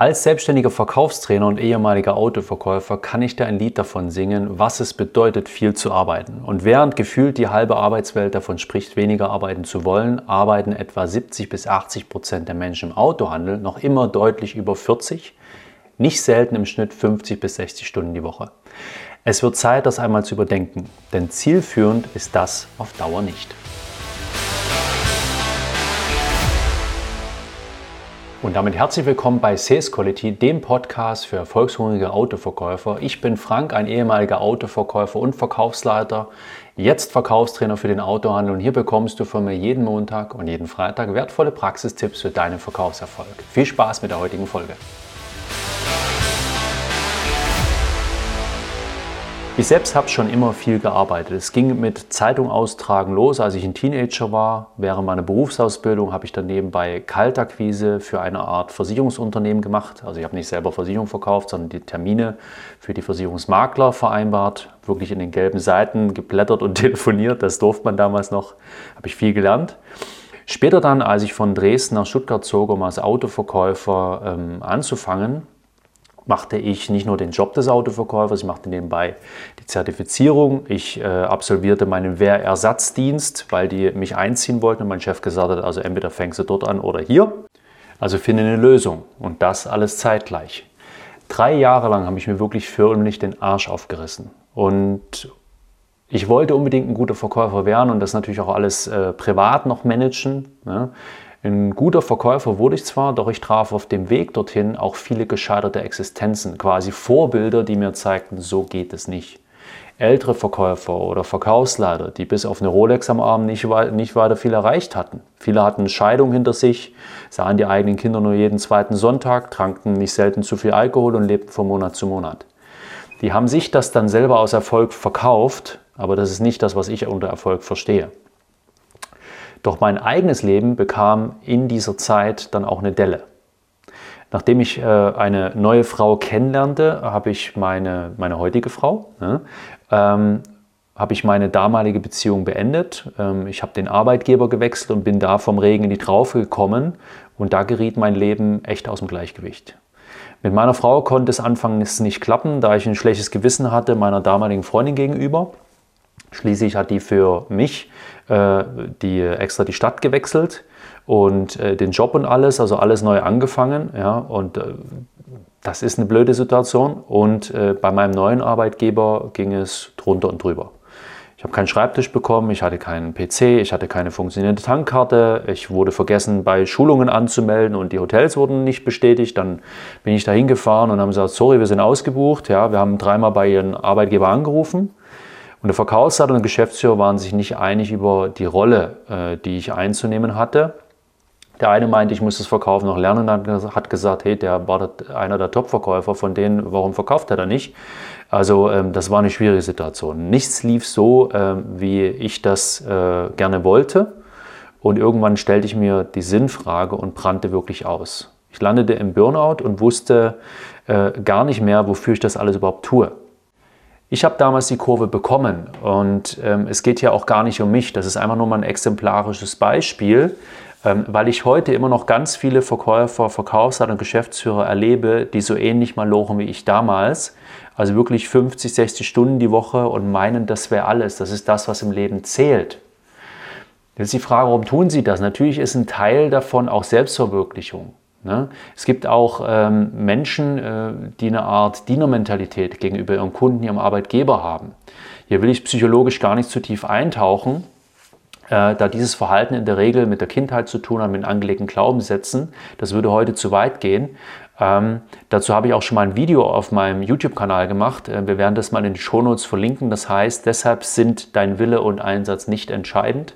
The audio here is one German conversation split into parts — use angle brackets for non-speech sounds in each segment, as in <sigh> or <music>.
Als selbstständiger Verkaufstrainer und ehemaliger Autoverkäufer kann ich dir ein Lied davon singen, was es bedeutet, viel zu arbeiten. Und während gefühlt die halbe Arbeitswelt davon spricht, weniger arbeiten zu wollen, arbeiten etwa 70 bis 80 Prozent der Menschen im Autohandel noch immer deutlich über 40, nicht selten im Schnitt 50 bis 60 Stunden die Woche. Es wird Zeit, das einmal zu überdenken, denn zielführend ist das auf Dauer nicht. Und damit herzlich willkommen bei Sales Quality, dem Podcast für erfolgshungrige Autoverkäufer. Ich bin Frank, ein ehemaliger Autoverkäufer und Verkaufsleiter, jetzt Verkaufstrainer für den Autohandel und hier bekommst du von mir jeden Montag und jeden Freitag wertvolle Praxistipps für deinen Verkaufserfolg. Viel Spaß mit der heutigen Folge. Ich selbst habe schon immer viel gearbeitet. Es ging mit Zeitung austragen los, als ich ein Teenager war. Während meiner Berufsausbildung habe ich dann nebenbei Kaltakquise für eine Art Versicherungsunternehmen gemacht. Also ich habe nicht selber Versicherung verkauft, sondern die Termine für die Versicherungsmakler vereinbart. Wirklich in den gelben Seiten geblättert und <laughs> telefoniert. Das durfte man damals noch. Habe ich viel gelernt. Später dann, als ich von Dresden nach Stuttgart zog, um als Autoverkäufer ähm, anzufangen, machte ich nicht nur den Job des Autoverkäufers, ich machte nebenbei die Zertifizierung. Ich äh, absolvierte meinen Wehrersatzdienst, weil die mich einziehen wollten und mein Chef gesagt hat, also entweder fängst du dort an oder hier. Also finde eine Lösung und das alles zeitgleich. Drei Jahre lang habe ich mir wirklich förmlich den Arsch aufgerissen und ich wollte unbedingt ein guter Verkäufer werden und das natürlich auch alles äh, privat noch managen. Ne? Ein guter Verkäufer wurde ich zwar, doch ich traf auf dem Weg dorthin auch viele gescheiterte Existenzen, quasi Vorbilder, die mir zeigten, so geht es nicht. Ältere Verkäufer oder Verkaufsleiter, die bis auf eine Rolex am Arm nicht, nicht weiter viel erreicht hatten. Viele hatten Scheidung hinter sich, sahen die eigenen Kinder nur jeden zweiten Sonntag, tranken nicht selten zu viel Alkohol und lebten von Monat zu Monat. Die haben sich das dann selber aus Erfolg verkauft, aber das ist nicht das, was ich unter Erfolg verstehe. Doch mein eigenes Leben bekam in dieser Zeit dann auch eine Delle. Nachdem ich äh, eine neue Frau kennenlernte, habe ich meine, meine heutige Frau, ne, ähm, habe ich meine damalige Beziehung beendet. Ähm, ich habe den Arbeitgeber gewechselt und bin da vom Regen in die Traufe gekommen und da geriet mein Leben echt aus dem Gleichgewicht. Mit meiner Frau konnte es anfangs nicht klappen, da ich ein schlechtes Gewissen hatte meiner damaligen Freundin gegenüber. Schließlich hat die für mich äh, die extra die Stadt gewechselt und äh, den Job und alles, also alles neu angefangen. Ja, und äh, das ist eine blöde Situation. Und äh, bei meinem neuen Arbeitgeber ging es drunter und drüber. Ich habe keinen Schreibtisch bekommen, ich hatte keinen PC, ich hatte keine funktionierende Tankkarte, ich wurde vergessen, bei Schulungen anzumelden und die Hotels wurden nicht bestätigt. Dann bin ich da hingefahren und haben gesagt, sorry, wir sind ausgebucht. Ja, wir haben dreimal bei Ihren Arbeitgeber angerufen. Und der Verkaufsleiter und der Geschäftsführer waren sich nicht einig über die Rolle, äh, die ich einzunehmen hatte. Der eine meinte, ich muss das Verkaufen noch lernen und hat gesagt, hey, der war einer der Top-Verkäufer von denen, warum verkauft er da nicht? Also ähm, das war eine schwierige Situation. Nichts lief so, ähm, wie ich das äh, gerne wollte. Und irgendwann stellte ich mir die Sinnfrage und brannte wirklich aus. Ich landete im Burnout und wusste äh, gar nicht mehr, wofür ich das alles überhaupt tue. Ich habe damals die Kurve bekommen und ähm, es geht hier auch gar nicht um mich. Das ist einfach nur mal ein exemplarisches Beispiel, ähm, weil ich heute immer noch ganz viele Verkäufer, Verkaufsleiter und Geschäftsführer erlebe, die so ähnlich mal lochen wie ich damals. Also wirklich 50, 60 Stunden die Woche und meinen, das wäre alles. Das ist das, was im Leben zählt. Jetzt die Frage, warum tun sie das? Natürlich ist ein Teil davon auch Selbstverwirklichung. Ne? Es gibt auch ähm, Menschen, äh, die eine Art Dienermentalität gegenüber ihrem Kunden, ihrem Arbeitgeber haben. Hier will ich psychologisch gar nicht zu tief eintauchen, äh, da dieses Verhalten in der Regel mit der Kindheit zu tun hat, mit angelegten Glaubenssätzen. Das würde heute zu weit gehen. Ähm, dazu habe ich auch schon mal ein Video auf meinem YouTube-Kanal gemacht. Äh, wir werden das mal in die Shownotes verlinken. Das heißt, deshalb sind dein Wille und Einsatz nicht entscheidend.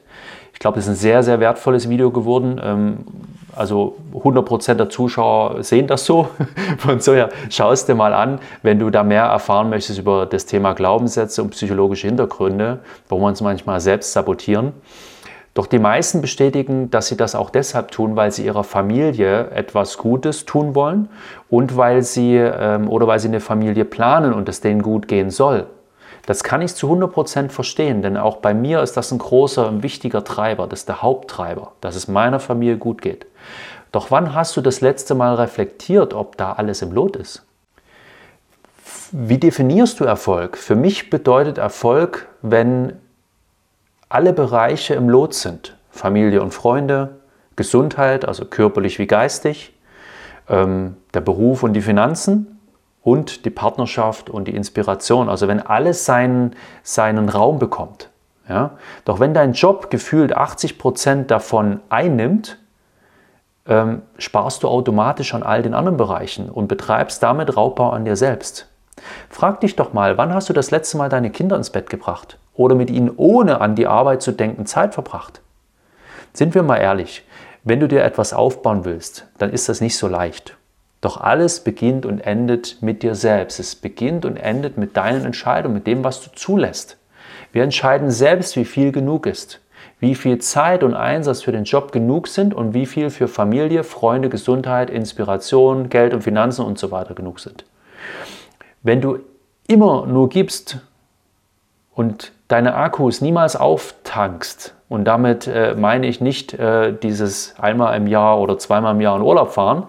Ich glaube, das ist ein sehr, sehr wertvolles Video geworden. Ähm, also 100% der Zuschauer sehen das so. <laughs> Von so her, schau es dir mal an, wenn du da mehr erfahren möchtest über das Thema Glaubenssätze und psychologische Hintergründe, wo wir uns manchmal selbst sabotieren. Doch die meisten bestätigen, dass sie das auch deshalb tun, weil sie ihrer Familie etwas Gutes tun wollen und weil sie ähm, oder weil sie eine Familie planen und es denen gut gehen soll. Das kann ich zu 100% verstehen, denn auch bei mir ist das ein großer, ein wichtiger Treiber, das ist der Haupttreiber, dass es meiner Familie gut geht. Doch wann hast du das letzte Mal reflektiert, ob da alles im Lot ist? Wie definierst du Erfolg? Für mich bedeutet Erfolg, wenn alle Bereiche im Lot sind. Familie und Freunde, Gesundheit, also körperlich wie geistig, ähm, der Beruf und die Finanzen und die Partnerschaft und die Inspiration. Also wenn alles seinen, seinen Raum bekommt. Ja? Doch wenn dein Job gefühlt 80 Prozent davon einnimmt, ähm, sparst du automatisch an all den anderen Bereichen und betreibst damit Raubbau an dir selbst. Frag dich doch mal, wann hast du das letzte Mal deine Kinder ins Bett gebracht oder mit ihnen ohne an die Arbeit zu denken Zeit verbracht? Sind wir mal ehrlich, wenn du dir etwas aufbauen willst, dann ist das nicht so leicht. Doch alles beginnt und endet mit dir selbst. Es beginnt und endet mit deinen Entscheidungen, mit dem, was du zulässt. Wir entscheiden selbst, wie viel genug ist, wie viel Zeit und Einsatz für den Job genug sind und wie viel für Familie, Freunde, Gesundheit, Inspiration, Geld und Finanzen und so weiter genug sind. Wenn du immer nur gibst und deine Akkus niemals auftankst, und damit äh, meine ich nicht äh, dieses einmal im Jahr oder zweimal im Jahr in Urlaub fahren.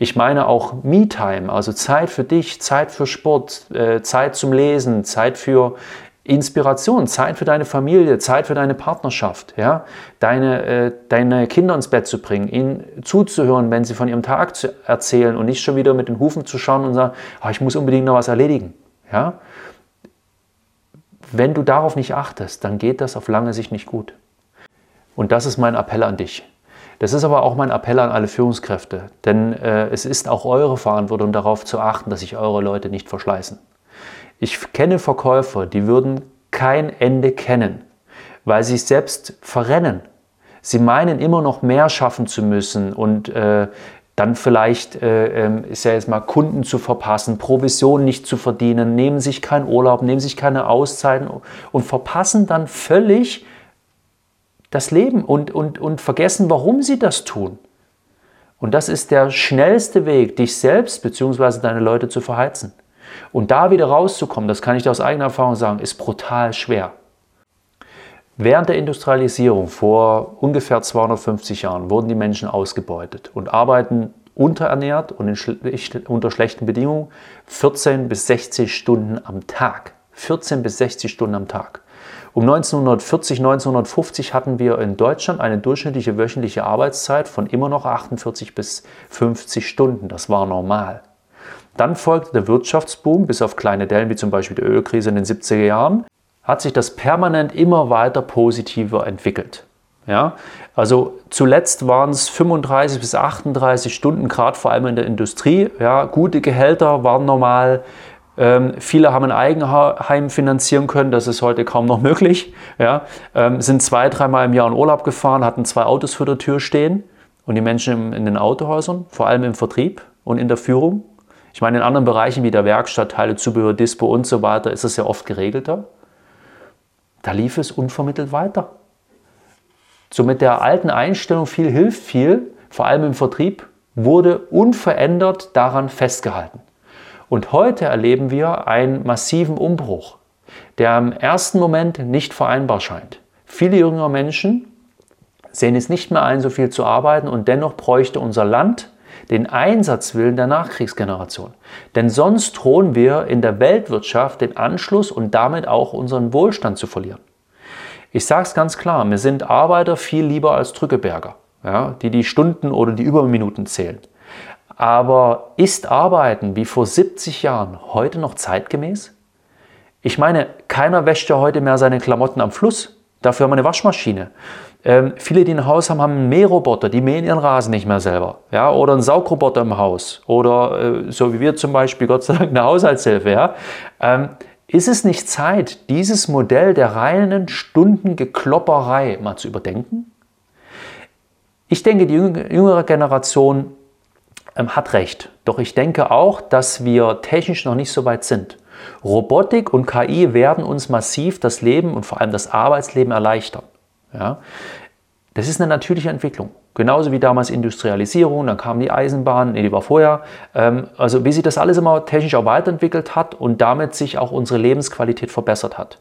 Ich meine auch Me-Time, also Zeit für dich, Zeit für Sport, äh, Zeit zum Lesen, Zeit für Inspiration, Zeit für deine Familie, Zeit für deine Partnerschaft, ja? deine, äh, deine Kinder ins Bett zu bringen, ihnen zuzuhören, wenn sie von ihrem Tag zu erzählen und nicht schon wieder mit den Hufen zu schauen und sagen, oh, ich muss unbedingt noch was erledigen. Ja? Wenn du darauf nicht achtest, dann geht das auf lange Sicht nicht gut. Und das ist mein Appell an dich. Das ist aber auch mein Appell an alle Führungskräfte, denn äh, es ist auch eure Verantwortung darauf zu achten, dass sich eure Leute nicht verschleißen. Ich kenne Verkäufer, die würden kein Ende kennen, weil sie sich selbst verrennen. Sie meinen immer noch mehr schaffen zu müssen und äh, dann vielleicht, äh, ähm, ist ja jetzt mal, Kunden zu verpassen, Provisionen nicht zu verdienen, nehmen sich keinen Urlaub, nehmen sich keine Auszeiten und verpassen dann völlig das Leben und, und, und vergessen, warum sie das tun. Und das ist der schnellste Weg, dich selbst bzw. deine Leute zu verheizen. Und da wieder rauszukommen, das kann ich dir aus eigener Erfahrung sagen, ist brutal schwer. Während der Industrialisierung vor ungefähr 250 Jahren wurden die Menschen ausgebeutet und arbeiten unterernährt und unter schlechten Bedingungen 14 bis 60 Stunden am Tag. 14 bis 60 Stunden am Tag. Um 1940, 1950 hatten wir in Deutschland eine durchschnittliche wöchentliche Arbeitszeit von immer noch 48 bis 50 Stunden. Das war normal. Dann folgte der Wirtschaftsboom, bis auf kleine Dellen wie zum Beispiel die Ölkrise in den 70er Jahren, hat sich das permanent immer weiter positiver entwickelt. Ja, also zuletzt waren es 35 bis 38 Stunden, gerade vor allem in der Industrie. Ja, gute Gehälter waren normal, ähm, viele haben ein Eigenheim finanzieren können, das ist heute kaum noch möglich. Ja, ähm, sind zwei, dreimal im Jahr in Urlaub gefahren, hatten zwei Autos vor der Tür stehen und die Menschen in den Autohäusern, vor allem im Vertrieb und in der Führung. Ich meine, in anderen Bereichen wie der Werkstatt, Teile, Zubehör, Dispo und so weiter ist es ja oft geregelter. Da lief es unvermittelt weiter. So mit der alten Einstellung, viel hilft viel, vor allem im Vertrieb, wurde unverändert daran festgehalten. Und heute erleben wir einen massiven Umbruch, der im ersten Moment nicht vereinbar scheint. Viele jüngere Menschen sehen es nicht mehr ein, so viel zu arbeiten und dennoch bräuchte unser Land den Einsatzwillen der Nachkriegsgeneration. Denn sonst drohen wir in der Weltwirtschaft den Anschluss und damit auch unseren Wohlstand zu verlieren. Ich sage es ganz klar, mir sind Arbeiter viel lieber als Drückeberger, ja, die die Stunden oder die Überminuten zählen. Aber ist Arbeiten wie vor 70 Jahren heute noch zeitgemäß? Ich meine, keiner wäscht ja heute mehr seine Klamotten am Fluss. Dafür haben wir eine Waschmaschine. Ähm, viele, die ein Haus haben, haben einen Mähroboter, die mähen ihren Rasen nicht mehr selber. Ja? Oder einen Saugroboter im Haus. Oder äh, so wie wir zum Beispiel, Gott sei Dank, eine Haushaltshilfe. Ja? Ähm, ist es nicht Zeit, dieses Modell der reinen Stundengeklopperei mal zu überdenken? Ich denke, die jüngere Generation ähm, hat recht. Doch ich denke auch, dass wir technisch noch nicht so weit sind. Robotik und KI werden uns massiv das Leben und vor allem das Arbeitsleben erleichtern. Ja? Das ist eine natürliche Entwicklung. Genauso wie damals Industrialisierung, dann kam die Eisenbahn, nee, die war vorher. Ähm, also wie sich das alles immer technisch auch weiterentwickelt hat und damit sich auch unsere Lebensqualität verbessert hat.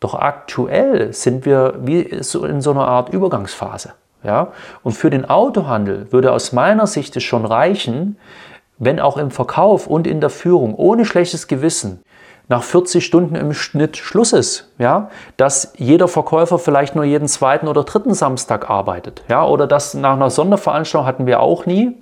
Doch aktuell sind wir wie in so einer Art Übergangsphase. Ja? Und für den Autohandel würde aus meiner Sicht es schon reichen, wenn auch im Verkauf und in der Führung ohne schlechtes Gewissen nach 40 Stunden im Schnitt Schluss ist, ja, dass jeder Verkäufer vielleicht nur jeden zweiten oder dritten Samstag arbeitet, ja, oder dass nach einer Sonderveranstaltung hatten wir auch nie,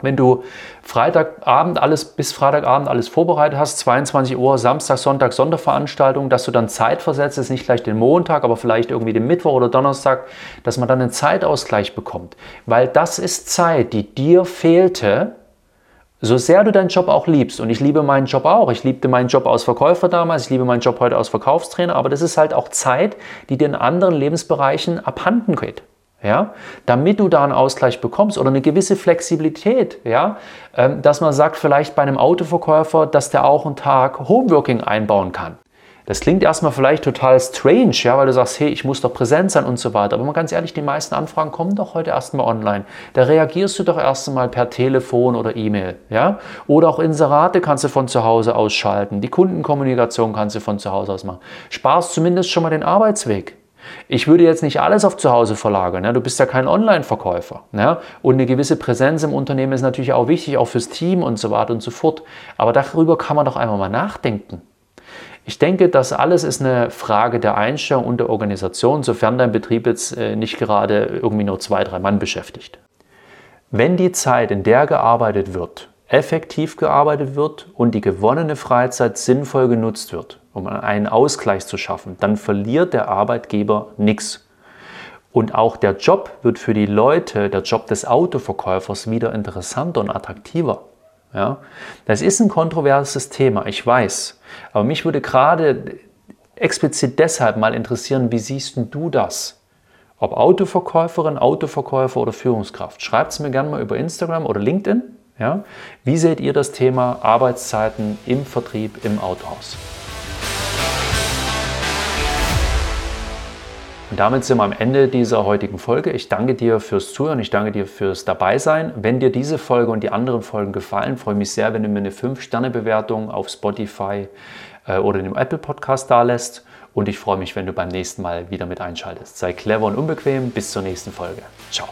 wenn du Freitagabend alles bis Freitagabend alles vorbereitet hast, 22 Uhr, Samstag, Sonntag, Sonderveranstaltung, dass du dann Zeit versetzt, ist nicht gleich den Montag, aber vielleicht irgendwie den Mittwoch oder Donnerstag, dass man dann einen Zeitausgleich bekommt. Weil das ist Zeit, die dir fehlte, so sehr du deinen Job auch liebst, und ich liebe meinen Job auch, ich liebte meinen Job als Verkäufer damals, ich liebe meinen Job heute als Verkaufstrainer, aber das ist halt auch Zeit, die dir in anderen Lebensbereichen abhanden geht. Ja, damit du da einen Ausgleich bekommst oder eine gewisse Flexibilität, ja, ähm, dass man sagt, vielleicht bei einem Autoverkäufer, dass der auch einen Tag Homeworking einbauen kann. Das klingt erstmal vielleicht total strange, ja, weil du sagst, hey, ich muss doch präsent sein und so weiter. Aber mal ganz ehrlich, die meisten Anfragen kommen doch heute erstmal online. Da reagierst du doch erst einmal per Telefon oder E-Mail, ja? Oder auch Inserate kannst du von zu Hause ausschalten. Die Kundenkommunikation kannst du von zu Hause aus machen. Sparst zumindest schon mal den Arbeitsweg. Ich würde jetzt nicht alles auf zu Hause verlagern. Ja? Du bist ja kein Online-Verkäufer. Ja? Und eine gewisse Präsenz im Unternehmen ist natürlich auch wichtig, auch fürs Team und so weiter und so fort. Aber darüber kann man doch einmal mal nachdenken. Ich denke, das alles ist eine Frage der Einstellung und der Organisation, sofern dein Betrieb jetzt äh, nicht gerade irgendwie nur zwei, drei Mann beschäftigt. Wenn die Zeit, in der gearbeitet wird, effektiv gearbeitet wird und die gewonnene Freizeit sinnvoll genutzt wird, um einen Ausgleich zu schaffen, dann verliert der Arbeitgeber nichts. Und auch der Job wird für die Leute, der Job des Autoverkäufers, wieder interessanter und attraktiver. Ja? Das ist ein kontroverses Thema, ich weiß. Aber mich würde gerade explizit deshalb mal interessieren, wie siehst du das? Ob Autoverkäuferin, Autoverkäufer oder Führungskraft. Schreibt es mir gerne mal über Instagram oder LinkedIn. Ja? Wie seht ihr das Thema Arbeitszeiten im Vertrieb im Autohaus? Und damit sind wir am Ende dieser heutigen Folge. Ich danke dir fürs Zuhören, ich danke dir fürs Dabeisein. Wenn dir diese Folge und die anderen Folgen gefallen, freue ich mich sehr, wenn du mir eine 5-Sterne-Bewertung auf Spotify äh, oder dem Apple Podcast da lässt. Und ich freue mich, wenn du beim nächsten Mal wieder mit einschaltest. Sei clever und unbequem. Bis zur nächsten Folge. Ciao.